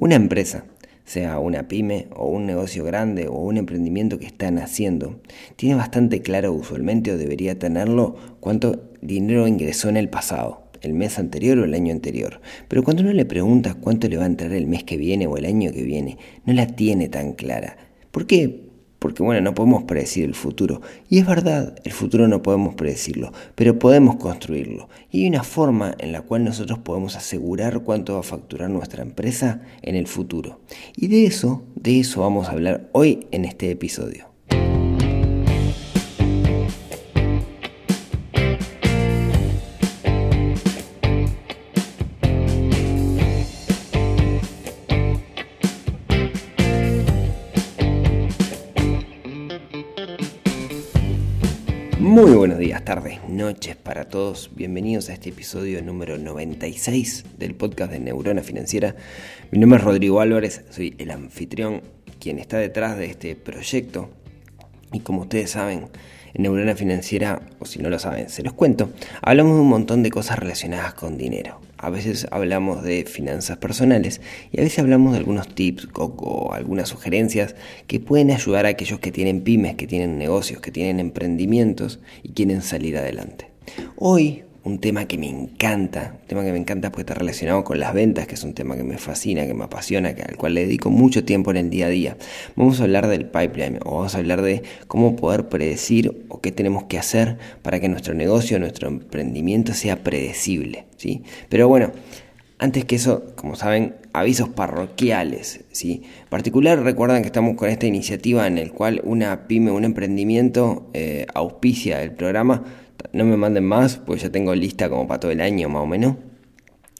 Una empresa, sea una pyme o un negocio grande o un emprendimiento que están haciendo, tiene bastante claro usualmente o debería tenerlo cuánto dinero ingresó en el pasado, el mes anterior o el año anterior. Pero cuando uno le pregunta cuánto le va a entrar el mes que viene o el año que viene, no la tiene tan clara. ¿Por qué? Porque bueno, no podemos predecir el futuro. Y es verdad, el futuro no podemos predecirlo, pero podemos construirlo. Y hay una forma en la cual nosotros podemos asegurar cuánto va a facturar nuestra empresa en el futuro. Y de eso, de eso vamos a hablar hoy en este episodio. Muy buenos días, tardes, noches para todos. Bienvenidos a este episodio número 96 del podcast de Neurona Financiera. Mi nombre es Rodrigo Álvarez, soy el anfitrión, quien está detrás de este proyecto. Y como ustedes saben, en Neurona Financiera, o si no lo saben, se los cuento, hablamos de un montón de cosas relacionadas con dinero. A veces hablamos de finanzas personales y a veces hablamos de algunos tips o, algunas sugerencias que pueden ayudar a aquellos que tienen pymes, que tienen negocios, que tienen emprendimientos y quieren salir adelante. Hoy un tema que me encanta, un tema que me encanta porque está relacionado con las ventas, que es un tema que me fascina, que me apasiona, que, al cual le dedico mucho tiempo en el día a día. Vamos a hablar del pipeline o vamos a hablar de cómo poder predecir o qué tenemos que hacer para que nuestro negocio, nuestro emprendimiento sea predecible, ¿sí? Pero bueno, antes que eso, como saben, avisos parroquiales, ¿sí? En particular, recuerdan que estamos con esta iniciativa en el cual una pyme, un emprendimiento eh, auspicia el programa no me manden más, pues ya tengo lista como para todo el año más o menos.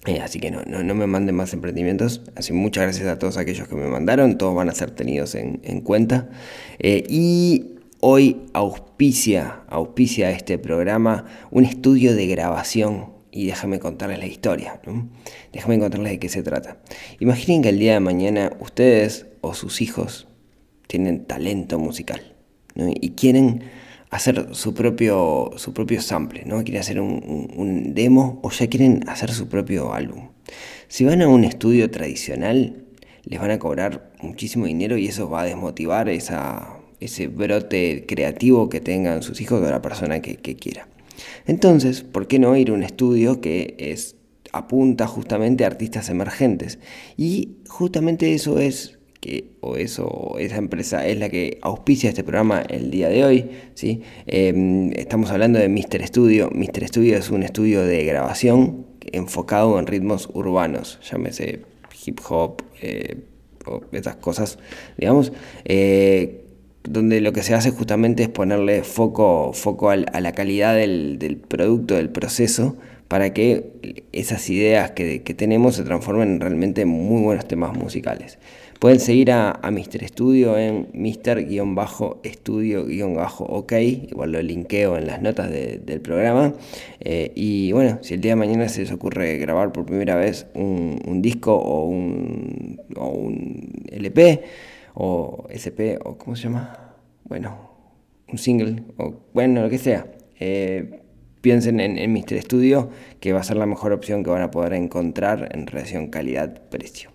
Eh, así que no, no, me manden más emprendimientos. Así muchas gracias a todos aquellos que me mandaron. Todos van a ser tenidos en, cuenta. Eh, y hoy auspicia, auspicia este programa un estudio de grabación. Y déjame contarles la historia. Déjame contarles de qué se trata. Imaginen que el día de mañana ustedes o sus hijos tienen talento musical. Y quieren hacer su propio, su propio sample, ¿no? Quieren hacer un, demo o ya quieren hacer su propio álbum. Si van a un estudio tradicional, les van a cobrar muchísimo dinero y eso va a desmotivar esa, ese brote creativo que tengan sus hijos o la persona que, que quiera. Entonces, ¿por qué no ir a un estudio que es apunta justamente a artistas emergentes? Y justamente eso es que o eso esa empresa es la que auspicia este programa el día de hoy, ¿sí? Em, estamos hablando de Mr. Studio. Mr. Studio es un estudio de grabación enfocado en ritmos urbanos, llámese hip hop eh, o esas cosas, digamos, eh, donde lo que se hace justamente es ponerle foco, foco a la calidad del, producto, del proceso, para que esas ideas que, que tenemos se transformen en realmente muy buenos temas musicales. Pueden seguir a, Mr. Studio en Mr-Studio-OK, igual lo linkeo en las notas del programa. Eh, y bueno, si el día de mañana se les ocurre grabar por primera vez un, disco o un, o un LP o SP o ¿cómo se llama? Bueno, un single o bueno, lo que sea. Eh, piensen en, en Mr. Studio, que va a ser la mejor opción que van a poder encontrar en relación calidad-precio.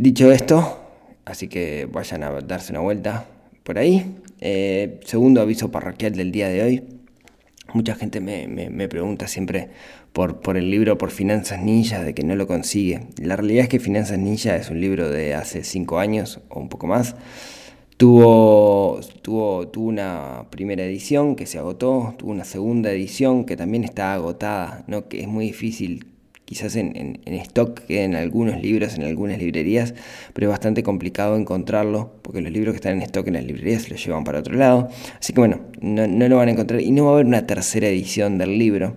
Dicho esto, así que vayan a darse una vuelta por ahí. Eh, segundo aviso parroquial del día de hoy. Mucha gente me, pregunta siempre por, el libro por Finanzas Ninja, de que no lo consigue. La realidad es que Finanzas Ninja es un libro de hace cinco años o un poco más. Tuvo, tuvo, tuvo una primera edición que se agotó, tuvo una segunda edición que también está agotada, ¿no? que es muy difícil quizás en, stock queden algunos libros en algunas librerías, pero es bastante complicado encontrarlo, porque los libros que están en stock en las librerías los llevan para otro lado. Así que bueno, no, lo van a encontrar y no va a haber una tercera edición del libro.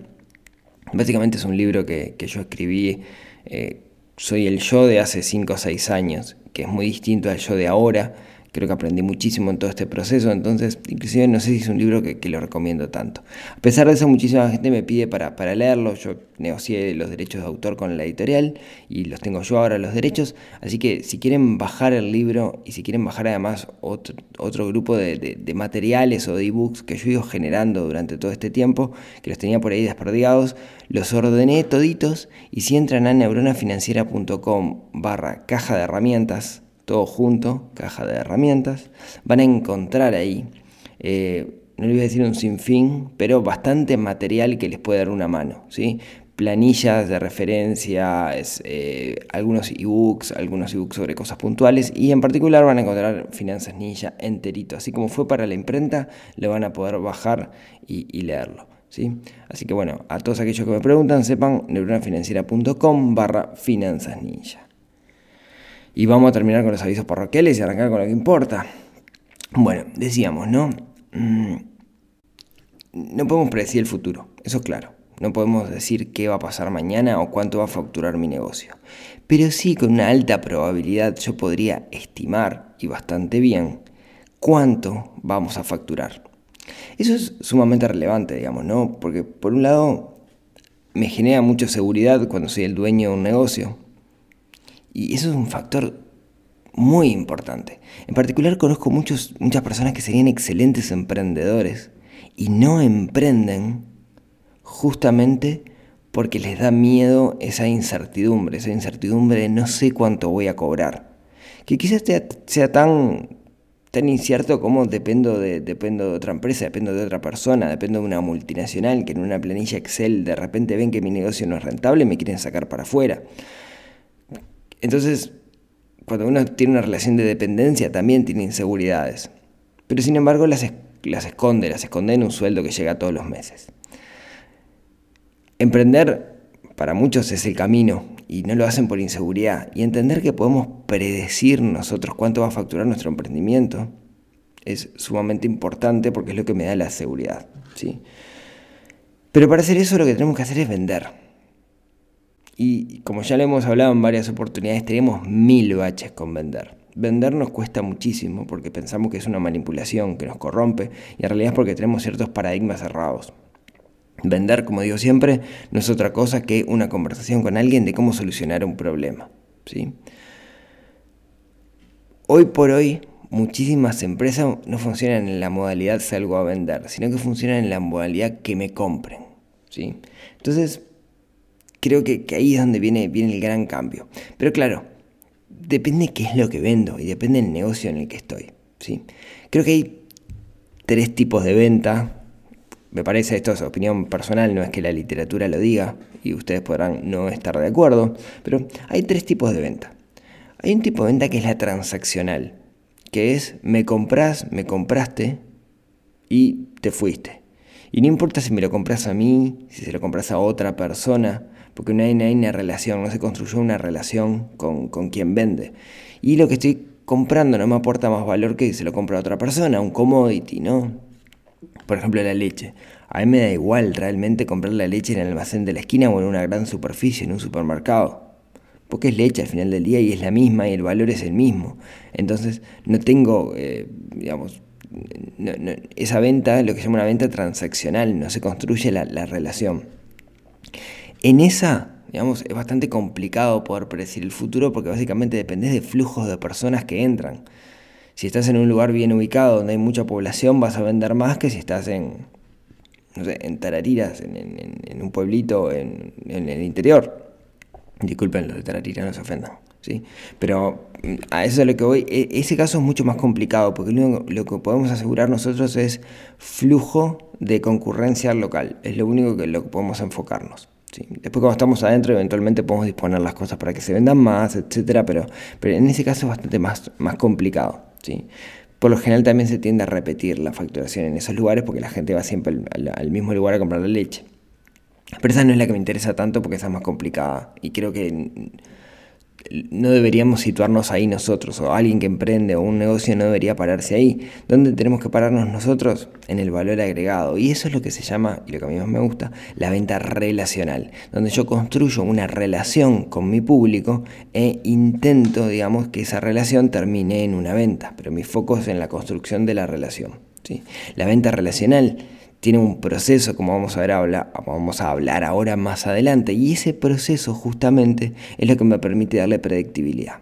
Básicamente es un libro que, yo escribí, eh, soy el yo de hace 5 o 6 años, que es muy distinto al yo de ahora creo que aprendí muchísimo en todo este proceso, entonces inclusive no sé si es un libro que, lo recomiendo tanto. A pesar de eso, muchísima gente me pide para, leerlo, yo negocié los derechos de autor con la editorial y los tengo yo ahora los derechos, así que si quieren bajar el libro y si quieren bajar además otro, otro grupo de, de, materiales o de ebooks que yo he ido generando durante todo este tiempo, que los tenía por ahí desperdigados, los ordené toditos y si entran a neuronafinanciera.com barra caja de herramientas, todo junto, caja de herramientas, van a encontrar ahí, eh, no les voy a decir un sinfín, pero bastante material que les puede dar una mano, ¿sí? planillas de referencia, eh, algunos ebooks, algunos ebooks sobre cosas puntuales y en particular van a encontrar Finanzas Ninja enterito, así como fue para la imprenta, lo van a poder bajar y, leerlo. ¿sí? Así que bueno, a todos aquellos que me preguntan, sepan neuronafinanciera.com barra Finanzas Ninja. Y vamos a terminar con los avisos parroquiales y arrancar con lo que importa. Bueno, decíamos, ¿no? Mm, no podemos predecir el futuro, eso es claro. No podemos decir qué va a pasar mañana o cuánto va a facturar mi negocio. Pero sí, con una alta probabilidad yo podría estimar, y bastante bien, cuánto vamos a facturar. Eso es sumamente relevante, digamos, ¿no? Porque por un lado me genera mucha seguridad cuando soy el dueño de un negocio, y eso es un factor muy importante. En particular conozco muchos, muchas personas que serían excelentes emprendedores y no emprenden justamente porque les da miedo esa incertidumbre, esa incertidumbre de no sé cuánto voy a cobrar. Que quizás sea, tan, tan incierto como dependo de, dependo de otra empresa, dependo de otra persona, dependo de una multinacional que en una planilla Excel de repente ven que mi negocio no es rentable y me quieren sacar para afuera. Entonces, cuando uno tiene una relación de dependencia, también tiene inseguridades. Pero sin embargo, las, las esconde, las esconde en un sueldo que llega todos los meses. Emprender para muchos es el camino y no lo hacen por inseguridad. Y entender que podemos predecir nosotros cuánto va a facturar nuestro emprendimiento es sumamente importante porque es lo que me da la seguridad. ¿sí? Pero para hacer eso lo que tenemos que hacer es vender. Y como ya lo hemos hablado en varias oportunidades, tenemos mil baches con vender. Vender nos cuesta muchísimo porque pensamos que es una manipulación que nos corrompe y en realidad es porque tenemos ciertos paradigmas cerrados. Vender, como digo siempre, no es otra cosa que una conversación con alguien de cómo solucionar un problema. ¿sí? Hoy por hoy, muchísimas empresas no funcionan en la modalidad salgo a vender, sino que funcionan en la modalidad que me compren. ¿sí? Entonces, creo que, ahí es donde viene, viene el gran cambio. Pero claro, depende qué es lo que vendo y depende del negocio en el que estoy. ¿sí? Creo que hay tres tipos de venta. Me parece, esto es opinión personal, no es que la literatura lo diga y ustedes podrán no estar de acuerdo, pero hay tres tipos de venta. Hay un tipo de venta que es la transaccional, que es me compras, me compraste y te fuiste. Y no importa si me lo compras a mí, si se lo compras a otra persona, porque no hay, una relación, no se construyó una relación con, quien vende. Y lo que estoy comprando no me aporta más valor que se lo compra a otra persona, un commodity, ¿no? Por ejemplo, la leche. A mí me da igual realmente comprar la leche en el almacén de la esquina o en una gran superficie, en un supermercado. Porque es leche al final del día y es la misma y el valor es el mismo. Entonces no tengo, eh, digamos, esa venta, lo que se llama una venta transaccional, no se construye la, la relación. En esa, digamos, es bastante complicado poder predecir el futuro porque básicamente dependes de flujos de personas que entran. Si estás en un lugar bien ubicado donde hay mucha población, vas a vender más que si estás en, no sé, en Tarariras, en, un pueblito en, el interior. Disculpen, los de Tarariras no se ofendan. ¿sí? Pero mm, a eso es lo que voy. E, ese caso es mucho más complicado porque lo, lo que podemos asegurar nosotros es flujo de concurrencia local. Es lo único que lo que podemos enfocarnos. Después cuando estamos adentro eventualmente podemos disponer las cosas para que se vendan más, etcétera, pero, pero en ese caso es bastante más, más complicado. ¿sí? Por lo general también se tiende a repetir la facturación en esos lugares porque la gente va siempre al, mismo lugar a comprar la leche. Pero esa no es la que me interesa tanto porque esa es más complicada y creo que no deberíamos situarnos ahí nosotros, o alguien que emprende o un negocio no debería pararse ahí. ¿Dónde tenemos que pararnos nosotros? En el valor agregado. Y eso es lo que se llama, y lo que a mí más me gusta, la venta relacional, donde yo construyo una relación con mi público e intento, digamos, que esa relación termine en una venta, pero mi foco es en la construcción de la relación. ¿sí? La venta relacional tiene un proceso, como vamos a, ver, vamos a hablar ahora más adelante, y ese proceso justamente es lo que me permite darle predictibilidad.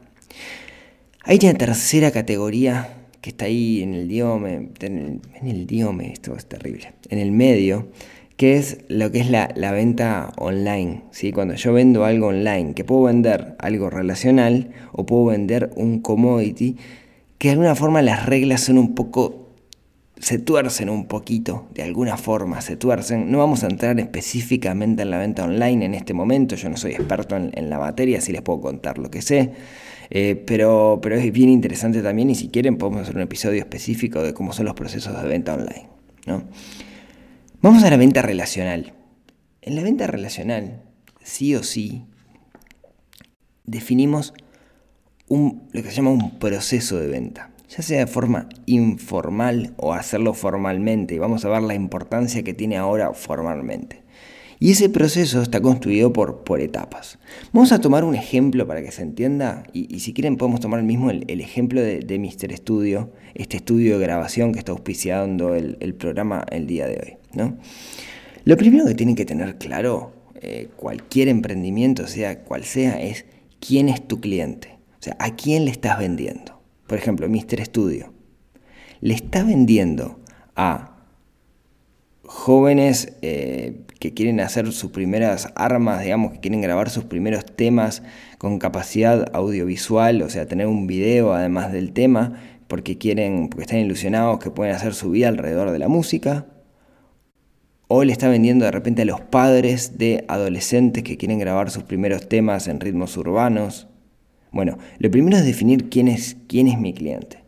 Hay una tercera categoría que está ahí en el diome, en el, diome, esto es terrible, en el medio, que es lo que es la, venta online. ¿sí? Cuando yo vendo algo online, que puedo vender algo relacional o puedo vender un commodity, que de alguna forma las reglas son un poco se tuercen un poquito, de alguna forma se tuercen. No vamos a entrar específicamente en la venta online en este momento, yo no soy experto en, la materia, así les puedo contar lo que sé, eh, pero, pero es bien interesante también y si quieren podemos hacer un episodio específico de cómo son los procesos de venta online. ¿no? Vamos a la venta relacional. En la venta relacional, sí o sí, definimos un, lo que se llama un proceso de venta ya sea de forma informal o hacerlo formalmente. Y vamos a ver la importancia que tiene ahora formalmente. Y ese proceso está construido por, por etapas. Vamos a tomar un ejemplo para que se entienda, y, si quieren podemos tomar el mismo el, ejemplo de, Mr. Studio, este estudio de grabación que está auspiciando el, programa el día de hoy. ¿no? Lo primero que tienen que tener claro eh, cualquier emprendimiento, sea cual sea, es quién es tu cliente. O sea, a quién le estás vendiendo por ejemplo, Mr. Studio, le está vendiendo a jóvenes eh, que quieren hacer sus primeras armas, digamos, que quieren grabar sus primeros temas con capacidad audiovisual, o sea, tener un video además del tema, porque quieren, porque están ilusionados que pueden hacer su vida alrededor de la música. O le está vendiendo de repente a los padres de adolescentes que quieren grabar sus primeros temas en ritmos urbanos. Bueno, lo primero es definir quién es, quién es mi cliente.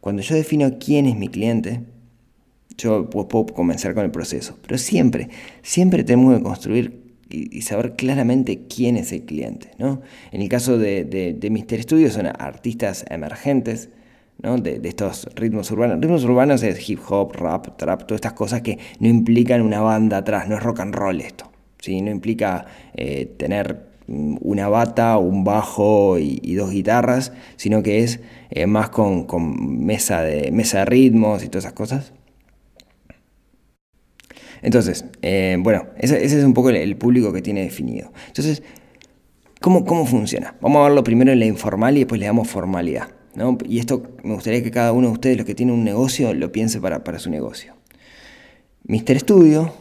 Cuando yo defino quién es mi cliente, yo puedo comenzar con el proceso. Pero siempre, siempre tenemos que construir y, saber claramente quién es el cliente. ¿no? En el caso de, de, Mister Studio son artistas emergentes, ¿no? de, estos ritmos urbanos. Ritmos urbanos es hip hop, rap, trap, todas estas cosas que no implican una banda atrás, no es rock and roll esto. ¿sí? No implica eh, tener una bata, un bajo y, dos guitarras, sino que es eh, más con, mesa, de, mesa ritmos y todas esas cosas. Entonces, eh, bueno, ese, es un poco el, público que tiene definido. Entonces, ¿cómo, ¿cómo funciona? Vamos a verlo primero en la informal y después le damos formalidad. Y esto me gustaría que cada uno de ustedes, los que tienen un negocio, lo piense para, para su negocio. Mister Studio,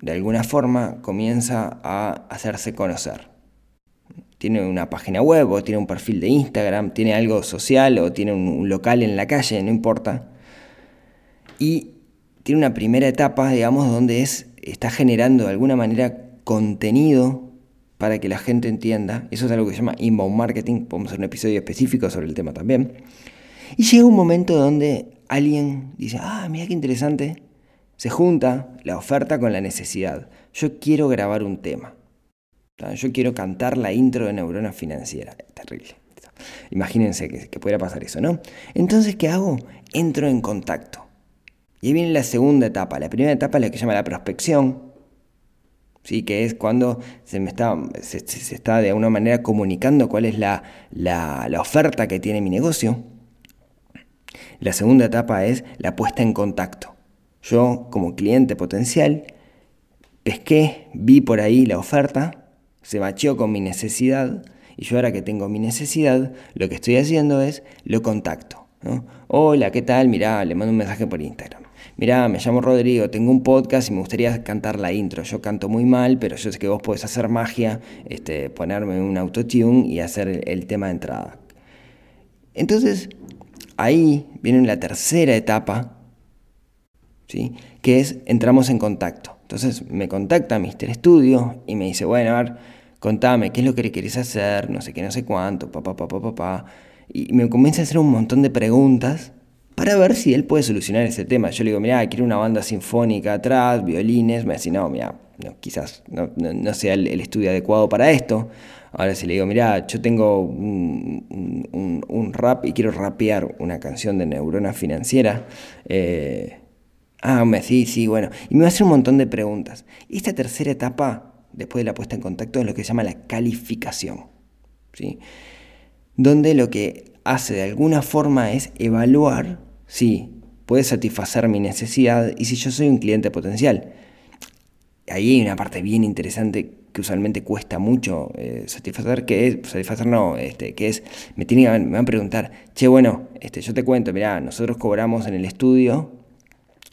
de alguna forma, comienza a hacerse conocer tiene una página web o tiene un perfil de Instagram, tiene algo social o tiene un, local en la calle, no importa. Y tiene una primera etapa, digamos, donde es, está generando de alguna manera contenido para que la gente entienda. Eso es algo que se llama inbound marketing. Podemos hacer un episodio específico sobre el tema también. Y llega un momento donde alguien dice, ah, mira qué interesante. Se junta la oferta con la necesidad. Yo quiero grabar un tema. Yo quiero cantar la intro de Neurona Financiera. Terrible. Imagínense que, que pudiera pasar eso, ¿no? Entonces, ¿qué hago? Entro en contacto. Y ahí viene la segunda etapa. La primera etapa es la que se llama la prospección, ¿sí? que es cuando se, me está, se, está de alguna manera comunicando cuál es la, la, la oferta que tiene mi negocio. La segunda etapa es la puesta en contacto. Yo, como cliente potencial, pesqué, vi por ahí la oferta, se macheó con mi necesidad y yo ahora que tengo mi necesidad, lo que estoy haciendo es lo contacto. Hola, ¿qué tal? Mirá, le mando un mensaje por Instagram. Mirá, me llamo Rodrigo, tengo un podcast y me gustaría cantar la intro. Yo canto muy mal, pero yo sé que vos podés hacer magia, este, ponerme un autotune y hacer el, tema de entrada. Entonces, ahí viene la tercera etapa, ¿sí? que es entramos en contacto. Entonces me contacta Mr. Studio y me dice, bueno, a ver, contame, ¿qué es lo que querés hacer? No sé qué, no sé cuánto, papá, papá, papá. Y me comienza a hacer un montón de preguntas para ver si él puede solucionar ese tema. Yo le digo, mira, quiero una banda sinfónica atrás, violines. Me dice, no, mira, no, quizás no, sea el, estudio adecuado para esto. Ahora si le digo, mira, yo tengo un, rap y quiero rapear una canción de neurona financiera, eh, ah, me sí, sí, bueno, y me va a hacer un montón de preguntas. Esta tercera etapa, después de la puesta en contacto, es lo que se llama la calificación, ¿sí? Donde lo que hace de alguna forma es evaluar si puede satisfacer mi necesidad y si yo soy un cliente potencial. Ahí hay una parte bien interesante que usualmente cuesta mucho eh, satisfacer, que es, satisfacer no, este, que es, me, tienen, me van a preguntar, che, bueno, este, yo te cuento, mirá, nosotros cobramos en el estudio,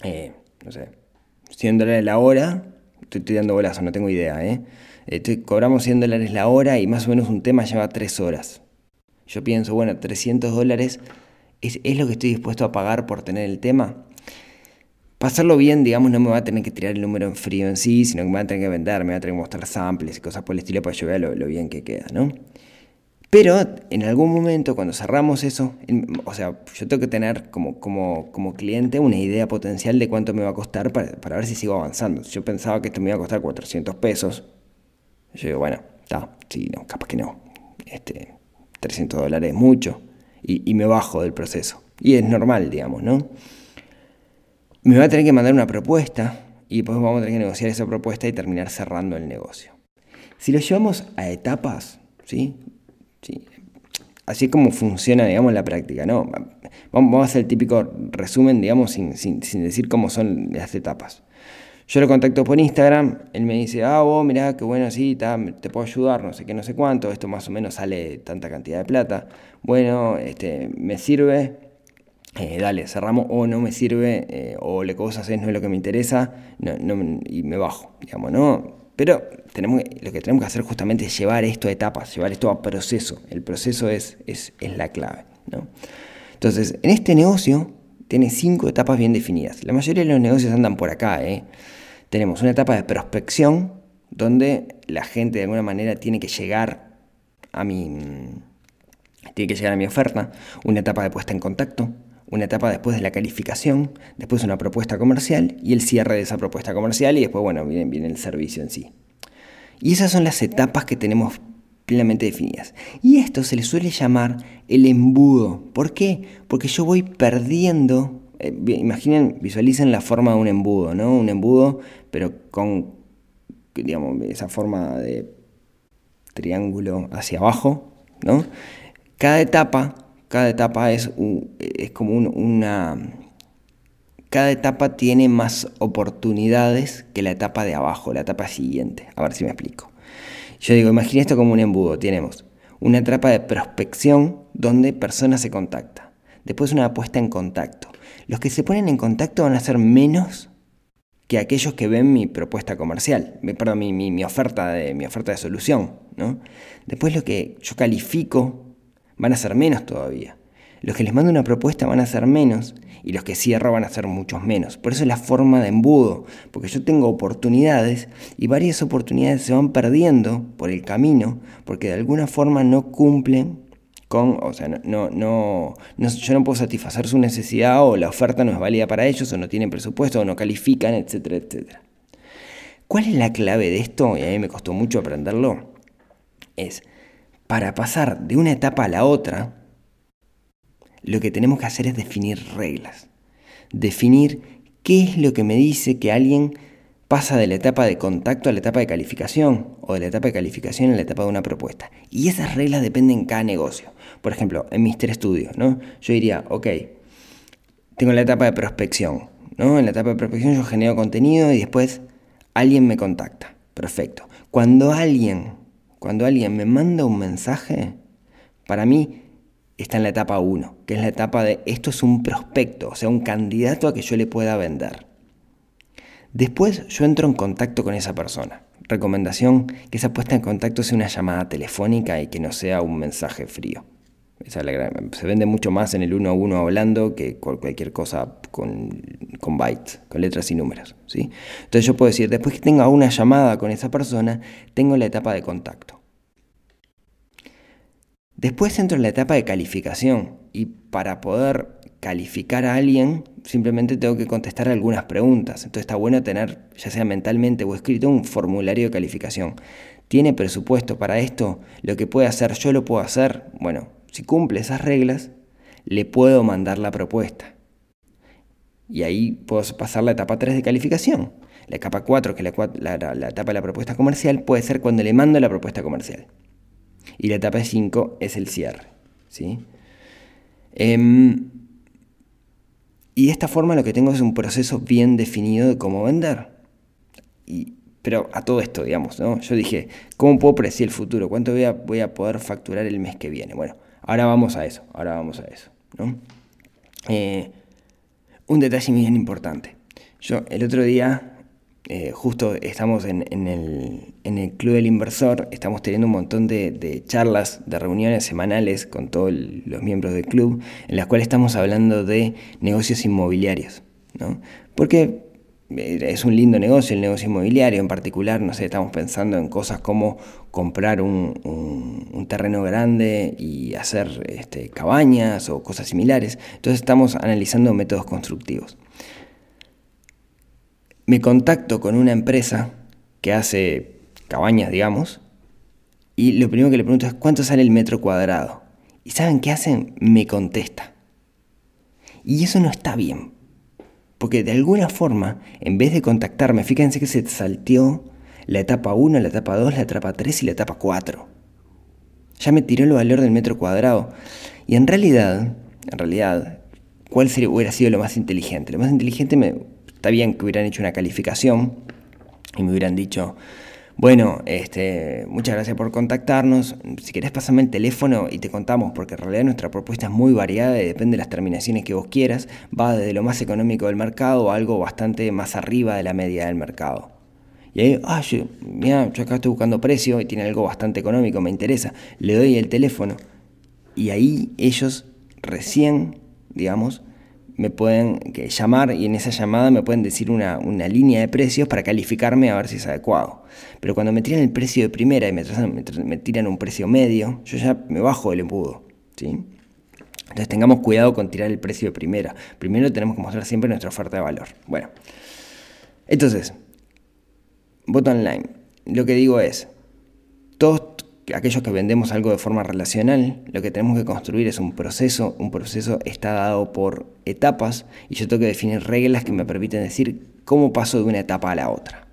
eh, no sé, 100 dólares la hora, estoy, dando bolazo, no tengo idea, ¿eh? Estoy, cobramos 100 dólares la hora y más o menos un tema lleva 3 horas. Yo pienso, bueno, 300 dólares es, es lo que estoy dispuesto a pagar por tener el tema pasarlo bien, digamos, no me va a tener que tirar el número en frío en sí, sino que me va a tener que vender, me va a tener que mostrar samples y cosas por el estilo para que vea lo, bien que queda, ¿no? Pero en algún momento, cuando cerramos eso, o sea, yo tengo que tener como, cliente una idea potencial de cuánto me va a costar para, para, ver si sigo avanzando. Yo pensaba que esto me iba a costar 400 pesos. Yo digo, bueno, está, sí, no, capaz que no. Este, 300 dólares es mucho. Y, y me bajo del proceso. Y es normal, digamos, ¿no? me va a tener que mandar una propuesta y después vamos a tener que negociar esa propuesta y terminar cerrando el negocio. Si lo llevamos a etapas, ¿sí? ¿Sí? Así es como funciona, digamos, la práctica, ¿no? Vamos a hacer el típico resumen, digamos, sin, sin, decir cómo son las etapas. Yo lo contacto por Instagram, él me dice, ah, vos, mirá, qué bueno, sí, te puedo ayudar, no sé qué, no sé cuánto, esto más o menos sale tanta cantidad de plata. Bueno, este, me sirve, eh, dale, cerramos, o no me sirve, eh, o le cosas es no es lo que me interesa, y me bajo, digamos, ¿no? Pero tenemos, lo que tenemos que hacer justamente es llevar esto a etapas, llevar esto a proceso. El proceso es, es, es la clave, ¿no? Entonces, en este negocio tiene cinco etapas bien definidas. La mayoría de los negocios andan por acá, ¿eh? Tenemos una etapa de prospección, donde la gente de alguna manera tiene que llegar a mi, tiene que llegar a mi oferta, una etapa de puesta en contacto, una etapa después de la calificación, después una propuesta comercial y el cierre de esa propuesta comercial y después, bueno, viene, el servicio en sí. Y esas son las etapas que tenemos plenamente definidas. Y esto se le suele llamar el embudo. ¿Por qué? Porque yo voy perdiendo, eh, imaginen, visualicen la forma de un embudo, ¿no? Un embudo, pero con, digamos, esa forma de triángulo hacia abajo, ¿no? Cada etapa cada etapa es, es como una... Cada etapa tiene más oportunidades que la etapa de abajo, la etapa siguiente. A ver si me explico. Yo digo, imagina esto como un embudo. Tenemos una etapa de prospección donde personas se contactan. Después una puesta en contacto. Los que se ponen en contacto van a ser menos que aquellos que ven mi propuesta comercial, perdón, mi, mi, oferta, de, mi oferta de solución. ¿no? Después lo que yo califico van a ser menos todavía. Los que les mando una propuesta van a ser menos y los que cierro van a ser muchos menos. Por eso es la forma de embudo, porque yo tengo oportunidades y varias oportunidades se van perdiendo por el camino porque de alguna forma no cumplen con, o sea, no, no, yo no puedo satisfacer su necesidad o la oferta no es válida para ellos o no tienen presupuesto o no califican, etcétera, etcétera. ¿Cuál es la clave de esto? Y a mí me costó mucho aprenderlo. Es para pasar de una etapa a la otra, lo que tenemos que hacer es definir reglas. Definir qué es lo que me dice que alguien pasa de la etapa de contacto a la etapa de calificación o de la etapa de calificación a la etapa de una propuesta. Y esas reglas dependen en cada negocio. Por ejemplo, en Mister Studio, ¿no? Yo diría, ok, tengo la etapa de prospección, ¿no? En la etapa de prospección yo genero contenido y después alguien me contacta. Perfecto. Cuando alguien cuando alguien me manda un mensaje, para mí está en la etapa 1, que es la etapa de esto es un prospecto, o sea, un candidato a que yo le pueda vender. Después yo entro en contacto con esa persona. Recomendación que esa puesta en contacto sea una llamada telefónica y que no sea un mensaje frío se vende mucho más en el uno a uno hablando que cualquier cosa con, con, bytes, con letras y números. ¿sí? Entonces yo puedo decir, después que tenga una llamada con esa persona, tengo la etapa de contacto. Después entro en la etapa de calificación y para poder calificar a alguien simplemente tengo que contestar algunas preguntas. Entonces está bueno tener, ya sea mentalmente o escrito, un formulario de calificación. tiene presupuesto para esto, lo que puede hacer, yo lo puedo hacer, bueno, si cumple esas reglas, le puedo mandar la propuesta. Y ahí puedo pasar la etapa 3 de calificación. La etapa 4, que es la, etapa de la propuesta comercial, puede ser cuando le mando la propuesta comercial. Y la etapa 5 es el cierre. ¿sí? Em, y de esta forma lo que tengo es un proceso bien definido de cómo vender. Y, pero a todo esto, digamos, ¿no? Yo dije, ¿cómo puedo predecir el futuro? ¿Cuánto voy a, voy a poder facturar el mes que viene? Bueno, ahora vamos a eso, ahora vamos a eso. Eh, un detalle bien importante. Yo el otro día, eh, justo estamos en, el, Club del Inversor, estamos teniendo un montón de, charlas, de reuniones semanales con todos los miembros del club, en las cuales estamos hablando de negocios inmobiliarios. ¿no? Porque es un lindo negocio, el negocio inmobiliario en particular, no sé, estamos pensando en cosas como comprar un, terreno grande y hacer este, cabañas o cosas similares. Entonces estamos analizando métodos constructivos. Me contacto con una empresa que hace cabañas, digamos, y lo primero que le pregunto es cuánto sale el metro cuadrado. ¿Y saben qué hacen? Me contesta. Y eso no está bien, porque de alguna forma, en vez de contactarme, fíjense que se salteó la etapa 1, la etapa 2, la etapa 3 y la etapa 4. Ya me tiró el valor del metro cuadrado. Y en realidad, en realidad, ¿cuál sería, hubiera sido lo más inteligente? Lo más inteligente me, está bien que hubieran hecho una calificación y me hubieran dicho, bueno, este, muchas gracias por contactarnos. Si querés pasarme el teléfono y te contamos, porque en realidad nuestra propuesta es muy variada y depende de las terminaciones que vos quieras. Va desde lo más económico del mercado a algo bastante más arriba de la media del mercado. Y ahí, ah, mira, yo acá estoy buscando precio y tiene algo bastante económico, me interesa. Le doy el teléfono. Y ahí ellos recién, digamos, me pueden llamar y en esa llamada me pueden decir una, línea de precios para calificarme a ver si es adecuado. Pero cuando me tiran el precio de primera y me, tiran un precio medio, yo ya me bajo del embudo. ¿sí? Entonces tengamos cuidado con tirar el precio de primera. Primero tenemos que mostrar siempre nuestra oferta de valor. Bueno, entonces, bottom line. Lo que digo es, todos aquellos que vendemos algo de forma relacional, lo que tenemos que construir es un proceso, un proceso está dado por etapas y yo tengo que definir reglas que me permiten decir cómo paso de una etapa a la otra.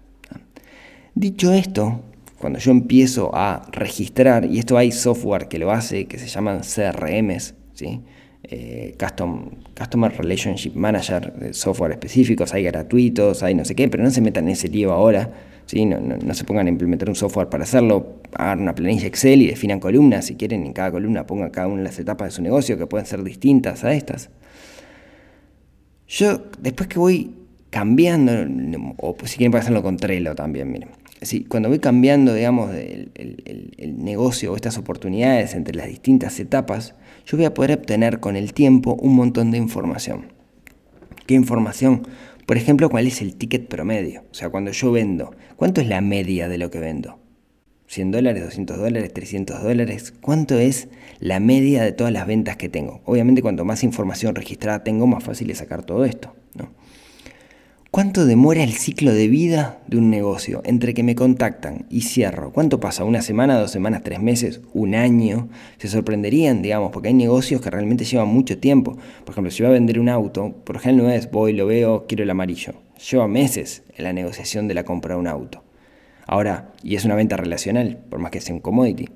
Dicho esto, cuando yo empiezo a registrar, y esto hay software que lo hace, que se llaman CRMs, ¿sí? Eh, Custom, Customer Relationship Manager, eh, software específicos, hay gratuitos, hay no sé qué, pero no se metan en ese lío ahora no, se pongan a implementar un software para hacerlo, hagan una planilla Excel y definan columnas, si quieren en cada columna pongan cada una de las etapas de su negocio que pueden ser distintas a estas. Yo, después que voy cambiando, o si quieren pueden hacerlo con Trello también, miren. cuando voy cambiando, digamos, el negocio o estas oportunidades entre las distintas etapas, yo voy a poder obtener con el tiempo un montón de información. ¿Qué información? Por ejemplo, ¿cuál es el ticket promedio? O sea, cuando yo vendo, ¿cuánto es la media de lo que vendo? ¿100 dólares, 200 dólares, 300 dólares? ¿Cuánto es la media de todas las ventas que tengo? Obviamente, cuanto más información registrada tengo, más fácil es sacar todo esto. ¿no? ¿Cuánto demora el ciclo de vida de un negocio entre que me contactan y cierro? ¿Cuánto pasa? ¿Una semana, dos semanas, tres meses, un año? Se sorprenderían, digamos, porque hay negocios que realmente llevan mucho tiempo. Por ejemplo, si voy a vender un auto, por ejemplo no es voy, lo veo, quiero el amarillo. Lleva meses en la negociación de la compra de un auto. Ahora, y es una venta relacional, por más que sea un commodity.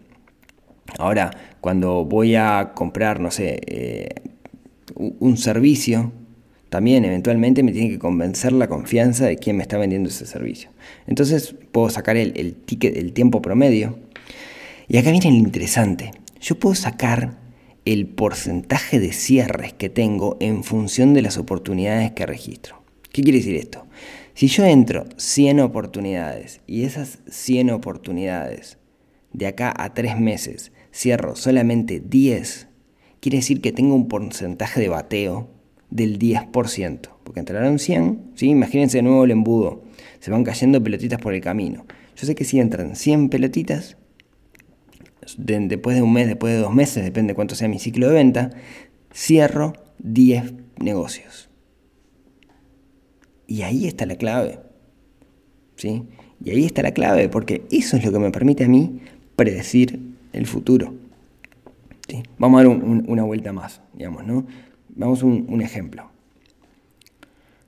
Ahora, cuando voy a comprar, no sé, eh, un servicio, también eventualmente me tiene que convencer la confianza de quien me está vendiendo ese servicio. Entonces puedo sacar el, ticket, el tiempo promedio. Y acá viene lo interesante. Yo puedo sacar el porcentaje de cierres que tengo en función de las oportunidades que registro. ¿Qué quiere decir esto? Si yo entro 100 oportunidades y esas 100 oportunidades de acá a 3 meses cierro solamente 10, quiere decir que tengo un porcentaje de bateo del 10%, porque entraron 100, ¿sí? imagínense de nuevo el embudo, se van cayendo pelotitas por el camino. Yo sé que si entran 100 pelotitas, después de un mes, después de dos meses, depende de cuánto sea mi ciclo de venta, cierro 10 negocios. Y ahí está la clave. ¿sí? Y ahí está la clave, porque eso es lo que me permite a mí predecir el futuro. Vamos a dar una vuelta más, digamos, ¿no? Vamos un, ejemplo.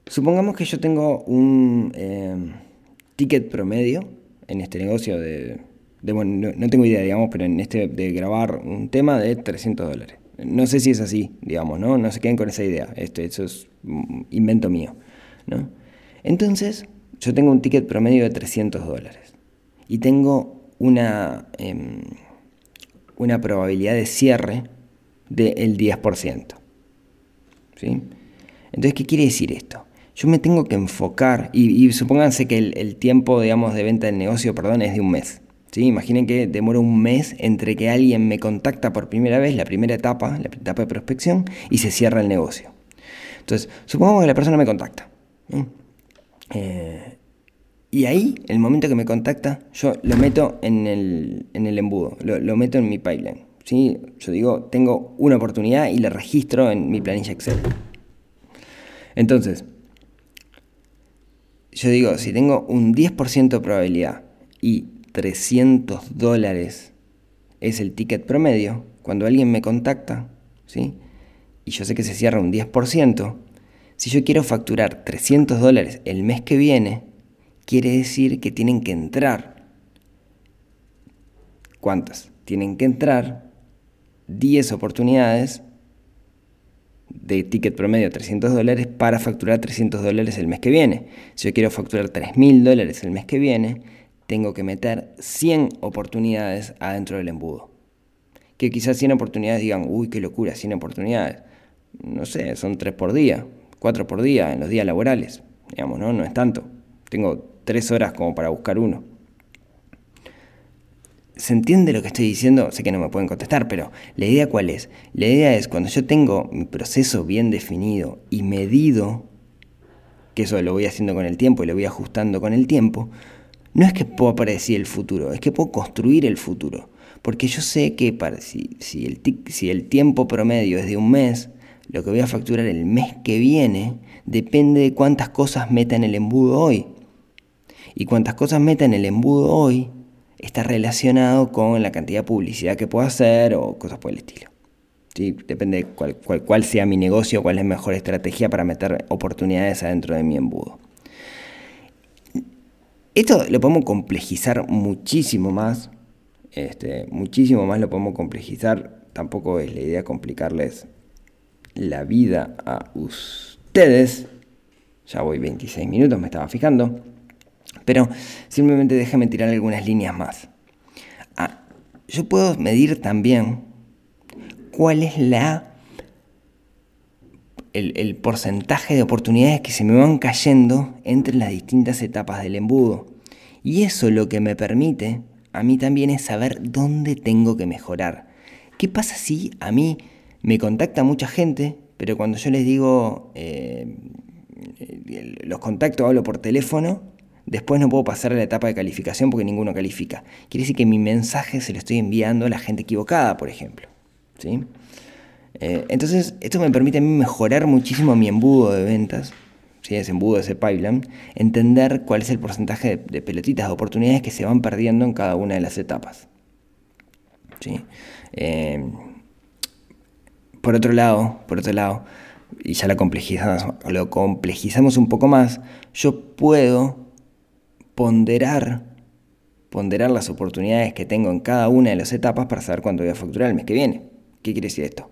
Supongamos que yo tengo un eh, ticket promedio en este negocio de, bueno, no, tengo idea, digamos, pero en este de grabar un tema de 300 dólares. No sé si es así, digamos, ¿no? No se queden con esa idea. Esto, eso es invento mío, ¿no? Entonces, yo tengo un ticket promedio de 300 dólares y tengo una, em, una probabilidad de cierre del 10%. ¿Sí? Entonces, ¿qué quiere decir esto? Yo me tengo que enfocar, y, supónganse que el, tiempo, digamos, de venta del negocio, perdón, es de un mes. Imaginen que demora un mes entre que alguien me contacta por primera vez, la primera etapa, la etapa de prospección, y se cierra el negocio. Entonces, supongamos que la persona me contacta. Eh, y ahí, el momento que me contacta, yo lo meto en el, embudo, lo, meto en mi pipeline. ¿Sí? Yo digo, tengo una oportunidad y la registro en mi planilla Excel. Entonces, yo digo, si tengo un 10% de probabilidad y 300 dólares es el ticket promedio, cuando alguien me contacta, ¿sí? y yo sé que se cierra un 10%, si yo quiero facturar 300 dólares el mes que viene, quiere decir que tienen que entrar. ¿Cuántas? Tienen que entrar 10 oportunidades de ticket promedio de 300 dólares para facturar 300 dólares el mes que viene. Si yo quiero facturar 3.000 dólares el mes que viene, tengo que meter 100 oportunidades adentro del embudo. Que quizás 100 oportunidades digan, uy, qué locura, 100 oportunidades. No sé, son 3 por día cuatro por día en los días laborales. Digamos, ¿no? No es tanto. Tengo tres horas como para buscar uno. ¿Se entiende lo que estoy diciendo? Sé que no me pueden contestar, pero la idea cuál es? La idea es cuando yo tengo mi proceso bien definido y medido, que eso lo voy haciendo con el tiempo y lo voy ajustando con el tiempo, no es que puedo predecir el futuro, es que puedo construir el futuro. Porque yo sé que para, si, si, el, si el tiempo promedio es de un mes, lo que voy a facturar el mes que viene depende de cuántas cosas meta en el embudo hoy. Y cuántas cosas meta en el embudo hoy está relacionado con la cantidad de publicidad que puedo hacer o cosas por el estilo. ¿Sí? Depende de cuál, cuál sea mi negocio, cuál es la mejor estrategia para meter oportunidades adentro de mi embudo. Esto lo podemos complejizar muchísimo más. Este, muchísimo más lo podemos complejizar. Tampoco es la idea complicarles la vida a ustedes. Ya voy 26 minutos, me estaba fijando. Pero simplemente déjame tirar algunas líneas más. Ah, yo puedo medir también cuál es la el, porcentaje de oportunidades que se me van cayendo entre las distintas etapas del embudo. Y eso lo que me permite a mí también es saber dónde tengo que mejorar. ¿Qué pasa si a mí me contacta mucha gente, pero cuando yo les digo, eh, los contacto, hablo por teléfono, después no puedo pasar a la etapa de calificación porque ninguno califica. Quiere decir que mi mensaje se lo estoy enviando a la gente equivocada, por ejemplo. ¿sí? Eh, entonces, esto me permite a mí mejorar muchísimo mi embudo de ventas, ¿sí? ese embudo, ese pipeline, entender cuál es el porcentaje de, pelotitas, de oportunidades que se van perdiendo en cada una de las etapas. ¿sí? Eh, por otro lado, por otro lado, y ya la complejizamos, lo complejizamos un poco más, yo puedo ponderar, ponderar las oportunidades que tengo en cada una de las etapas para saber cuánto voy a facturar el mes que viene. ¿Qué quiere decir esto?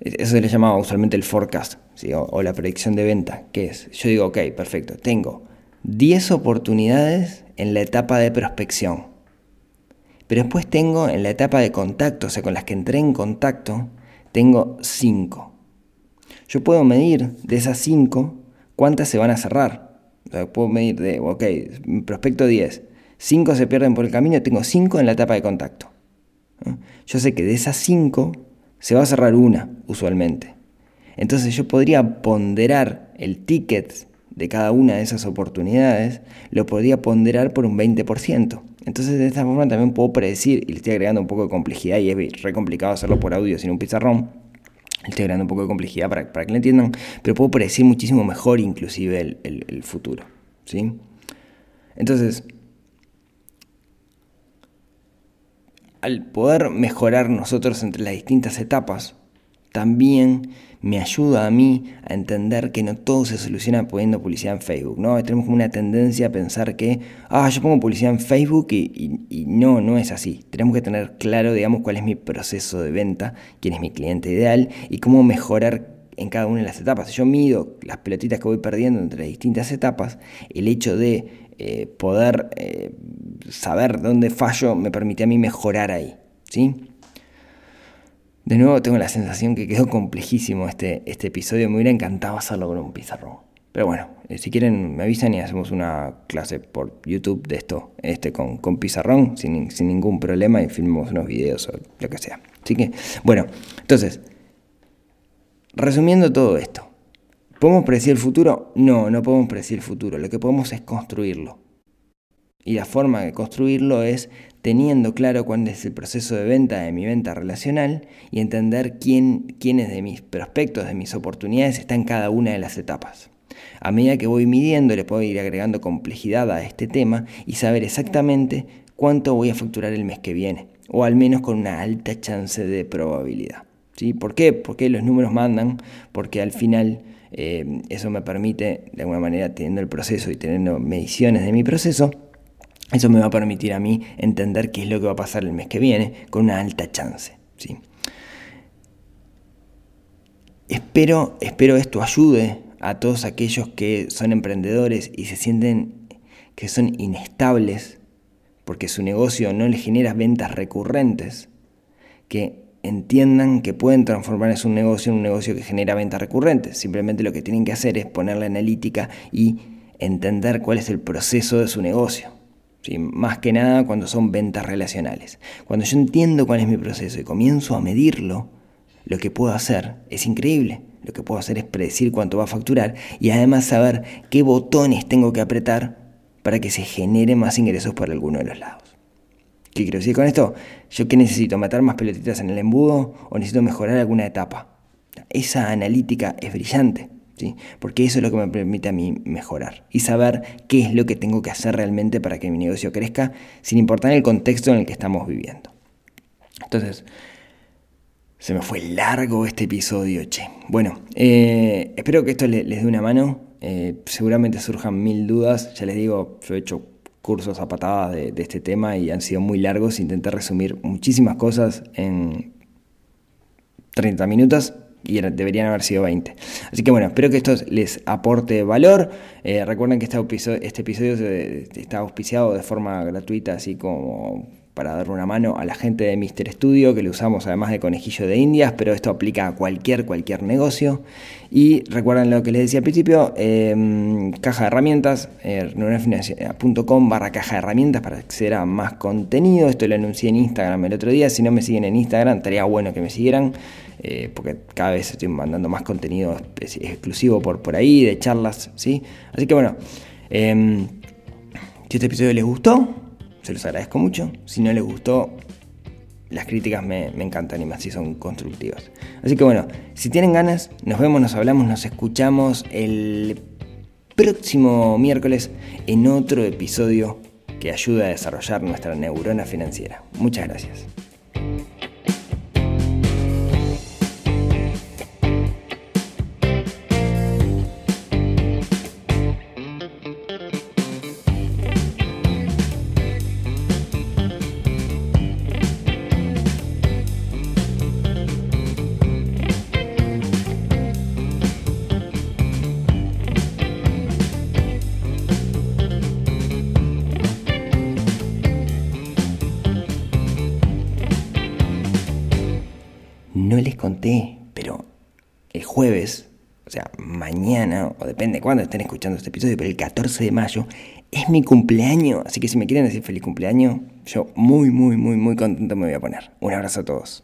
Eso se le llama usualmente el forecast o, o, la predicción de venta. ¿Qué es? Yo digo, ok, perfecto, tengo 10 oportunidades en la etapa de prospección. Pero después tengo en la etapa de contacto, o sea, con las que entré en contacto, tengo 5. Yo puedo medir de esas 5 cuántas se van a cerrar. Puedo medir de, ok, prospecto 10. 5 se pierden por el camino, tengo 5 en la etapa de contacto. Yo sé que de esas 5 se va a cerrar una, usualmente. Entonces yo podría ponderar el ticket de cada una de esas oportunidades, lo podría ponderar por un 20%. Entonces de esta forma también puedo predecir, y le estoy agregando un poco de complejidad, y es re complicado hacerlo por audio sin un pizarrón, estoy agregando un poco de complejidad para, para que lo entiendan, pero puedo predecir muchísimo mejor inclusive el, futuro. ¿sí? Entonces, al poder mejorar nosotros entre las distintas etapas, también me ayuda a mí a entender que no todo se soluciona poniendo publicidad en Facebook, ¿no? Tenemos como una tendencia a pensar que, ah, yo pongo publicidad en Facebook y, no, no es así. Tenemos que tener claro, digamos, cuál es mi proceso de venta, quién es mi cliente ideal y cómo mejorar en cada una de las etapas. Si yo mido las pelotitas que voy perdiendo entre distintas etapas, el hecho de eh, poder eh, saber dónde fallo me permite a mí mejorar ahí, ¿sí? De nuevo tengo la sensación que quedó complejísimo este, este episodio. Me hubiera encantado hacerlo con un pizarrón. Pero bueno, eh, si quieren me avisan y hacemos una clase por YouTube de esto, este con, con pizarrón, sin, sin ningún problema, y filmamos unos videos o lo que sea. Así que, bueno, entonces, resumiendo todo esto, ¿podemos predecir el futuro? No, no podemos predecir el futuro. Lo que podemos es construirlo. Y la forma de construirlo es teniendo claro cuál es el proceso de venta de mi venta relacional y entender quién, quiénes de mis prospectos, de mis oportunidades están en cada una de las etapas. A medida que voy midiendo, le puedo ir agregando complejidad a este tema y saber exactamente cuánto voy a facturar el mes que viene, o al menos con una alta chance de probabilidad. ¿Sí? ¿Por qué? Porque los números mandan, porque al final eh, eso me permite, de alguna manera, teniendo el proceso y teniendo mediciones de mi proceso, eso me va a permitir a mí entender qué es lo que va a pasar el mes que viene con una alta chance. ¿sí? Espero, espero esto ayude a todos aquellos que son emprendedores y se sienten que son inestables porque su negocio no les genera ventas recurrentes, que entiendan que pueden transformar su negocio en un negocio que genera ventas recurrentes. Simplemente lo que tienen que hacer es poner la analítica y entender cuál es el proceso de su negocio. Más que nada cuando son ventas relacionales. Cuando yo entiendo cuál es mi proceso y comienzo a medirlo, lo que puedo hacer es increíble. Lo que puedo hacer es predecir cuánto va a facturar y además saber qué botones tengo que apretar para que se genere más ingresos por alguno de los lados. ¿Qué quiero decir con esto? ¿Yo qué necesito? ¿Matar más pelotitas en el embudo o necesito mejorar alguna etapa? Esa analítica es brillante porque eso es lo que me permite a mí mejorar y saber qué es lo que tengo que hacer realmente para que mi negocio crezca, sin importar el contexto en el que estamos viviendo. Entonces, se me fue largo este episodio, che. Bueno, eh, espero que esto les, dé una mano. Eh, seguramente surjan mil dudas. Ya les digo, yo he hecho cursos a patadas de este tema y han sido muy largos. Intenté resumir muchísimas cosas en 30 minutos y deberían haber sido 20. Así que bueno, espero que esto les aporte valor. Eh, recuerden que este episodio, este episodio está auspiciado de forma gratuita, así como para dar una mano a la gente de Mister Studio, que le usamos además de conejillo de indias, pero esto aplica a cualquier, cualquier negocio. Y recuerden lo que les decía al principio, em, caja de herramientas, eh, barra caja de herramientas para acceder a más contenido. Esto lo anuncié en Instagram el otro día, si no me siguen en Instagram, estaría bueno que me siguieran. Eh, porque cada vez estoy mandando más contenido exclusivo por, por ahí, de charlas, ¿sí? Así que bueno, em, si este episodio les gustó, se los agradezco mucho. Si no les gustó, las críticas me, me, encantan y más si son constructivas. Así que bueno, si tienen ganas, nos vemos, nos hablamos, nos escuchamos el próximo miércoles en otro episodio que ayuda a desarrollar nuestra neurona financiera. Muchas gracias. Cuándo estén escuchando este episodio, pero el 14 de mayo es mi cumpleaños. Así que si me quieren decir feliz cumpleaños, yo muy, muy, muy, muy contento me voy a poner. Un abrazo a todos.